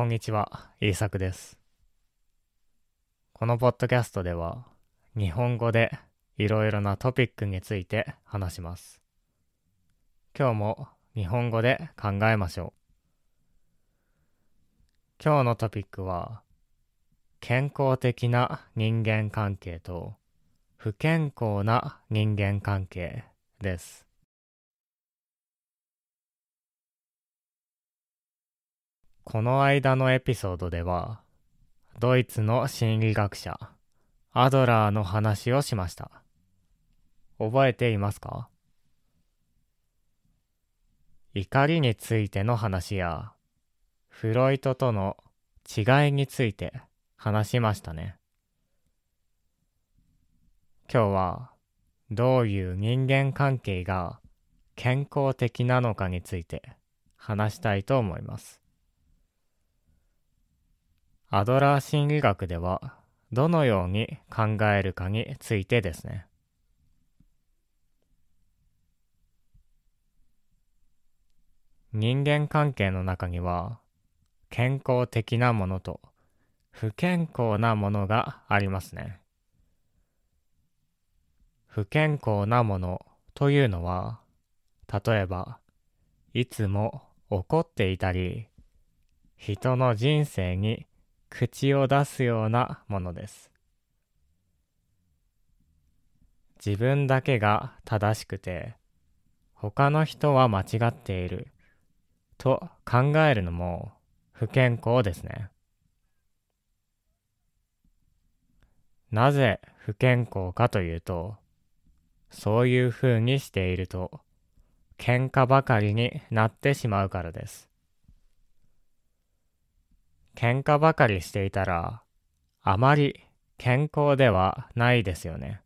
こんにちは、イーサクです。このポッドキャストでは、日本語でいろいろなトピックについて話します。今日も日本語で考えましょう。今日のトピックは、健康的な人間関係と不健康な人間関係です。この間のエピソードでは、ドイツの心理学者、アドラーの話をしました。覚えていますか？怒りについての話や、フロイトとの違いについて話しましたね。今日は、どういう人間関係が健康的なのかについて話したいと思います。アドラー心理学ではどのように考えるかについてですね。人間関係の中には健康的なものと不健康なものがありますね。不健康なものというのは例えばいつも怒っていたり人の人生に口を出すようなものです。自分だけが正しくて、他の人は間違っていると考えるのも不健康ですね。なぜ不健康かというと、そういうふうにしていると、喧嘩ばかりになってしまうからです。喧嘩ばかりしていたら、あまり健康ではないですよね。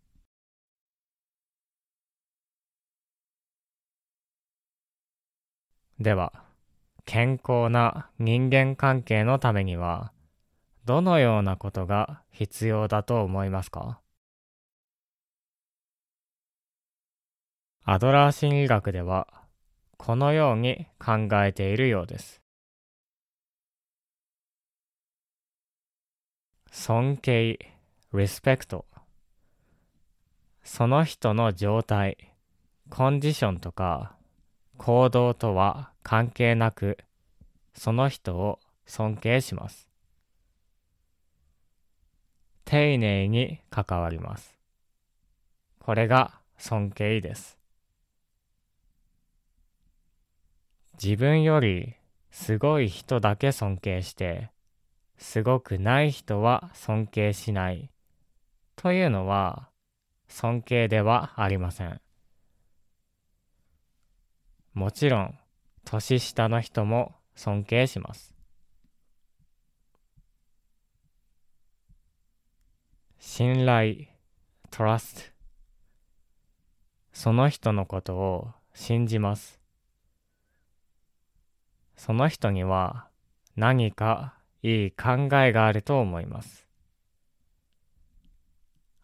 では、健康な人間関係のためには、どのようなことが必要だと思いますか？アドラー心理学では、このように考えているようです。尊敬、respect その人の状態、コンディションとか行動とは関係なく、その人を尊敬します。丁寧に関わります。これが尊敬です。自分よりすごい人だけ尊敬して、すごくない人は尊敬しないというのは尊敬ではありません。もちろん年下の人も尊敬します。信頼 trust その人のことを信じます。その人には何かいい考えがあると思います。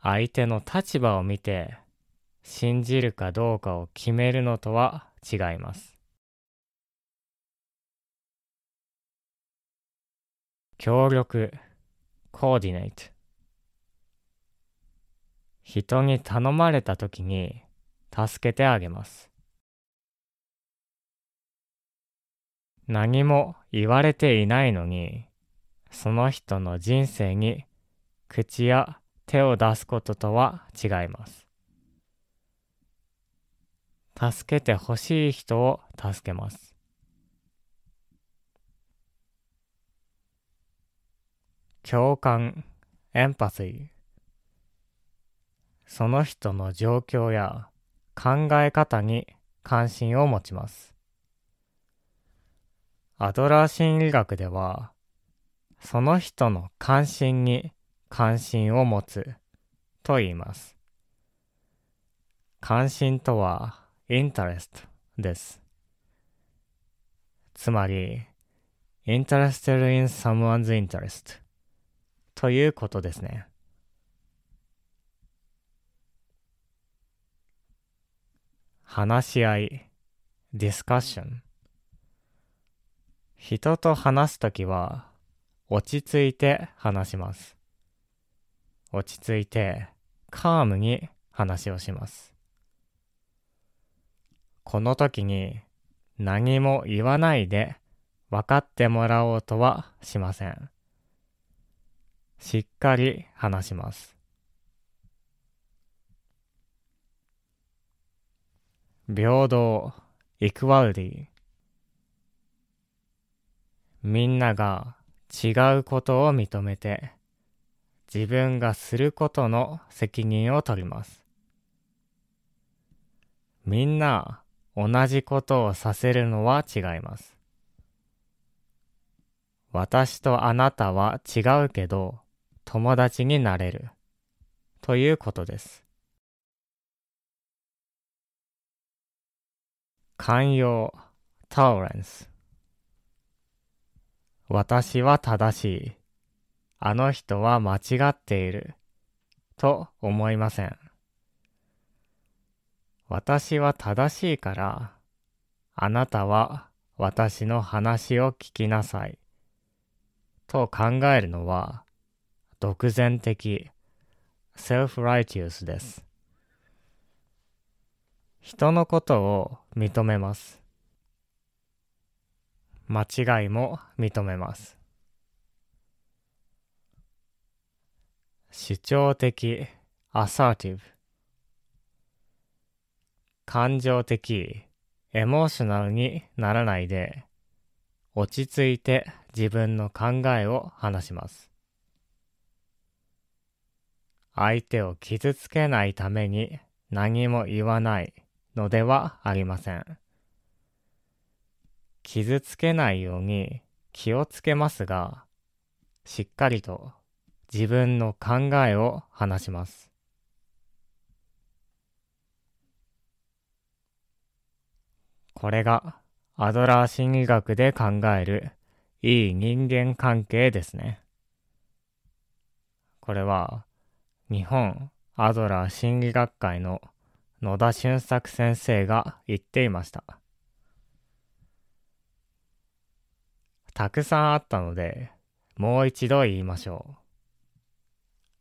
相手の立場を見て信じるかどうかを決めるのとは違います。協力 coordinate 人に頼まれた時に助けてあげます。何も言われていないのにその人の人生に口や手を出すこととは違います。助けてほしい人を助けます。共感、エンパシー。その人の状況や考え方に関心を持ちます。アドラー心理学では、その人の関心に関心を持つと言います。関心とは interest です。つまり interested in someone's interest ということですね。話し合い discussion 人と話すときは落ち着いて話します。落ち着いて、カームに話をします。この時に何も言わないで分かってもらおうとはしません。しっかり話します。平等、イクワルディ。みんなが違うことを認めて、自分がすることの責任を取ります。みんな同じことをさせるのは違います。私とあなたは違うけど友達になれるということです。寛容 tolerance 私は正しい。あの人は間違っている。と思いません。私は正しいから、あなたは私の話を聞きなさい。と考えるのは、独善的、self-righteous です。人のことを認めます。間違いも認めます。主張的 assertive 感情的エモーショナルにならないで落ち着いて自分の考えを話します。相手を傷つけないために何も言わないのではありません。傷つけないように気をつけますが、しっかりと自分の考えを話します。これがアドラー心理学で考えるいい人間関係ですね。これは日本アドラー心理学会の野田俊作先生が言っていました。たくさんあったので、もう一度言いましょう。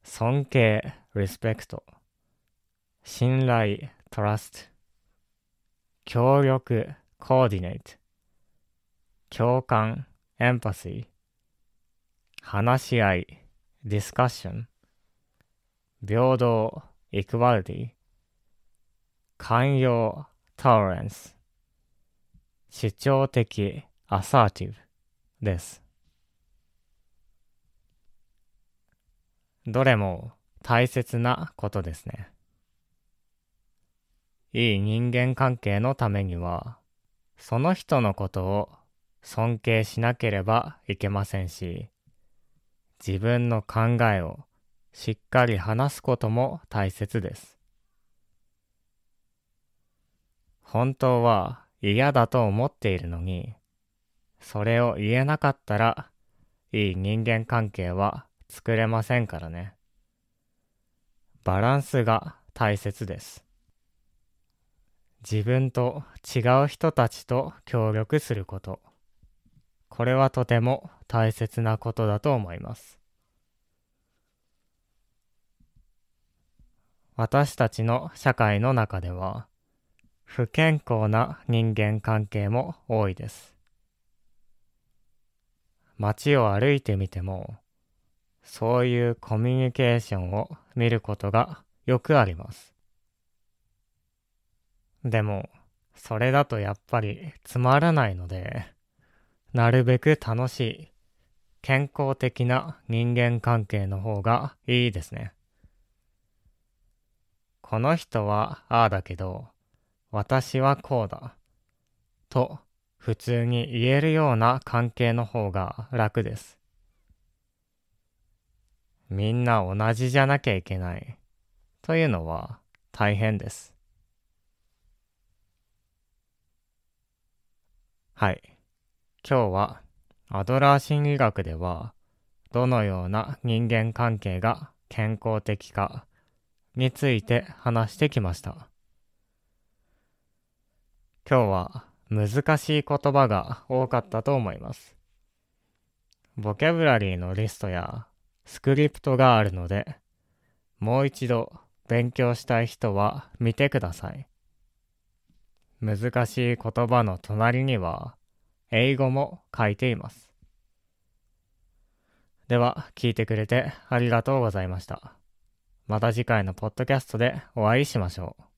尊敬、respect。信頼、trust。協力、coordinate。共感、empathy。話し合い、discussion。平等、equality。寛容、tolerance。主張的、assertive。です。どれも大切なことですね。いい人間関係のためには、その人のことを尊敬しなければいけませんし、自分の考えをしっかり話すことも大切です。本当は嫌だと思っているのに、それを言えなかったら、いい人間関係は作れませんからね。バランスが大切です。自分と違う人たちと協力すること。これはとても大切なことだと思います。私たちの社会の中では、不健康な人間関係も多いです。街を歩いてみても、そういうコミュニケーションを見ることがよくあります。でも、それだとやっぱりつまらないので、なるべく楽しい、健康的な人間関係の方がいいですね。この人はああだけど、私はこうだ。と普通に言えるような関係の方が楽です。みんな同じじゃなきゃいけないというのは大変です。はい。今日はアドラー心理学ではどのような人間関係が健康的かについて話してきました。今日は難しい言葉が多かったと思います。ボキャブラリーのリストやスクリプトがあるので、もう一度勉強したい人は見てください。難しい言葉の隣には英語も書いています。では、聞いてくれてありがとうございました。また次回のポッドキャストでお会いしましょう。